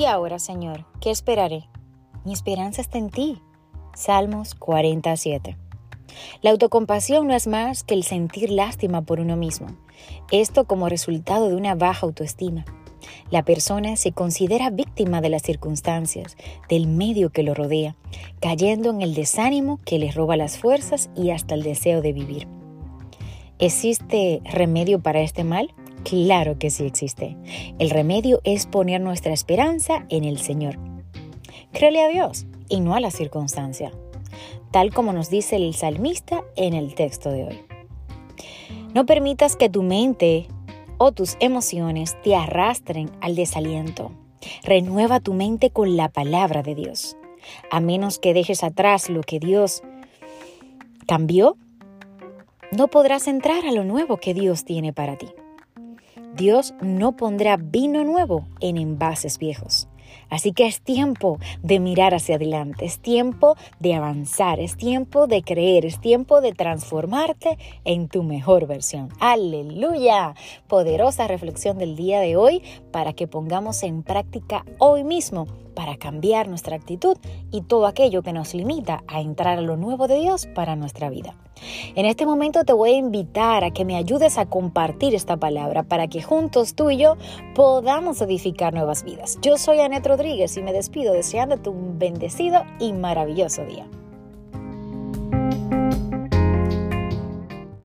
Y ahora, Señor, ¿qué esperaré? Mi esperanza está en ti. Salmos 47. La autocompasión no es más que el sentir lástima por uno mismo, esto como resultado de una baja autoestima. La persona se considera víctima de las circunstancias, del medio que lo rodea, cayendo en el desánimo que le roba las fuerzas y hasta el deseo de vivir. ¿Existe remedio para este mal? Claro que sí existe. El remedio es poner nuestra esperanza en el Señor. Créele a Dios y no a la circunstancia, tal como nos dice el salmista en el texto de hoy. No permitas que tu mente o tus emociones te arrastren al desaliento. Renueva tu mente con la palabra de Dios. A menos que dejes atrás lo que Dios cambió, no podrás entrar a lo nuevo que Dios tiene para ti. Dios no pondrá vino nuevo en envases viejos. Así que es tiempo de mirar hacia adelante, es tiempo de avanzar, es tiempo de creer, es tiempo de transformarte en tu mejor versión. Aleluya. Poderosa reflexión del día de hoy para que pongamos en práctica hoy mismo para cambiar nuestra actitud y todo aquello que nos limita a entrar a lo nuevo de Dios para nuestra vida. En este momento te voy a invitar a que me ayudes a compartir esta palabra para que juntos tú y yo podamos edificar nuevas vidas. Yo soy Anet Rodríguez y me despido deseándote un bendecido y maravilloso día.